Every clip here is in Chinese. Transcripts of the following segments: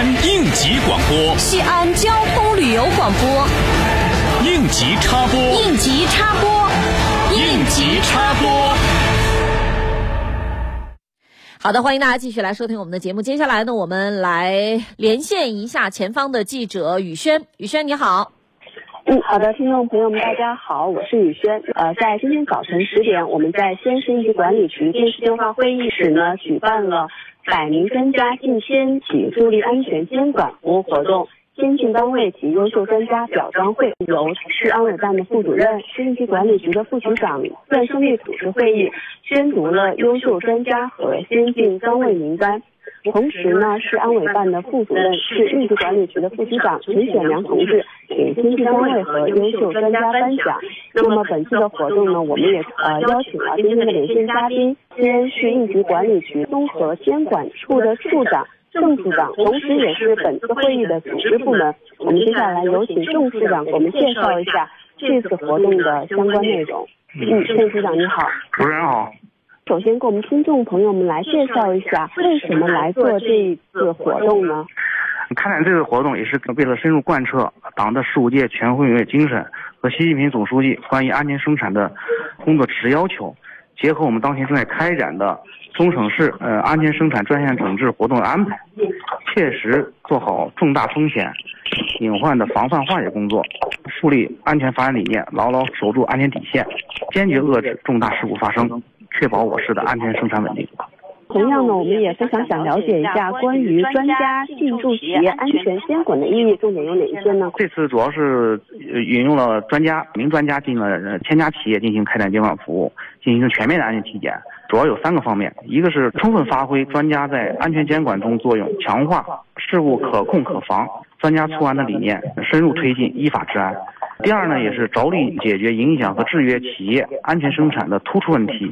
安应急广播，西安交通旅游广播，应急插播，应急插播，应急插播。好的，欢迎大家继续来收听我们的节目。接下来呢，我们来连线一下前方的记者宇轩。宇轩，你好。嗯，好的，听众朋友们，大家好，我是宇轩。呃，在今天早晨十点，我们在西安市应急管理局电视电话会议室呢，举办了百名专家进先起助力安全监管服务活动。先进单位及优秀专家表彰会由市安委办的副主任、市应急管理局的副局长段胜利主持会议，宣读了优秀专家和先进单位名单。同时呢，市安委办的副主任、市应急管理局的副局长陈显良同志给先进单位和优秀专家颁奖。那么本次的活动呢，我们也呃邀请了今天的连线嘉宾，西安市应急管理局综合监管处的处长。郑处长，同时也是本次会议的组织部门。我们接下来有请郑处长给我们介绍一下这次活动的相关内容。嗯，郑处长你好。主持人好。首先给我们听众朋友们来介绍一下为什么来做这一次活动呢？开展这次活动也是为了深入贯彻党的十五届全会委精神和习近平总书记关于安全生产的工作指示要求，结合我们当前正在开展的。中省市呃安全生产专项整治活动安排，切实做好重大风险隐患的防范化解工作，树立安全发展理念，牢牢守住安全底线，坚决遏制重大事故发生，确保我市的安全生产稳定。同样呢，我们也非常想了解一下关于专家进驻企业安全监管的意义，重点有哪一些呢？这次主要是引用了专家，名专家进了千家企业进行开展监管服务，进行全面的安全体检。主要有三个方面，一个是充分发挥专家在安全监管中作用，强化事故可控可防专家促安的理念，深入推进依法治安。第二呢，也是着力解决影响和制约企业安全生产的突出问题，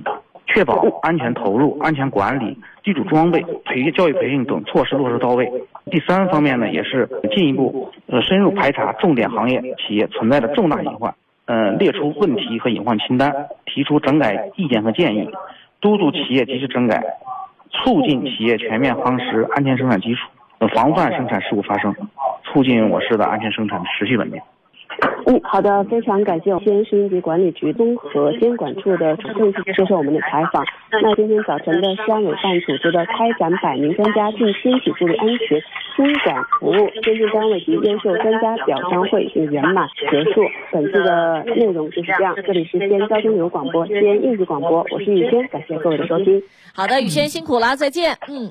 确保安全投入、安全管理、基础装备、培育教育培训等措施落实到位。第三方面呢，也是进一步呃深入排查重点行业企业存在的重大隐患，呃列出问题和隐患清单，提出整改意见和建议。督促企业及时整改，促进企业全面夯实安全生产基础，防范生产事故发生，促进我市的安全生产持续稳定。嗯，好的，非常感谢西安市应急管理局综合监管处的主任接受我们的采访。那今天早晨的市安委办组织的开展百名专家进先体助力安全监管服务先进单位及优秀专家表彰会已经圆满结束。本次的内容就是这样。这里是西安交通旅游广播，西安应急广播，我是雨轩，感谢各位的收听。好的，雨轩辛苦了，再见。嗯。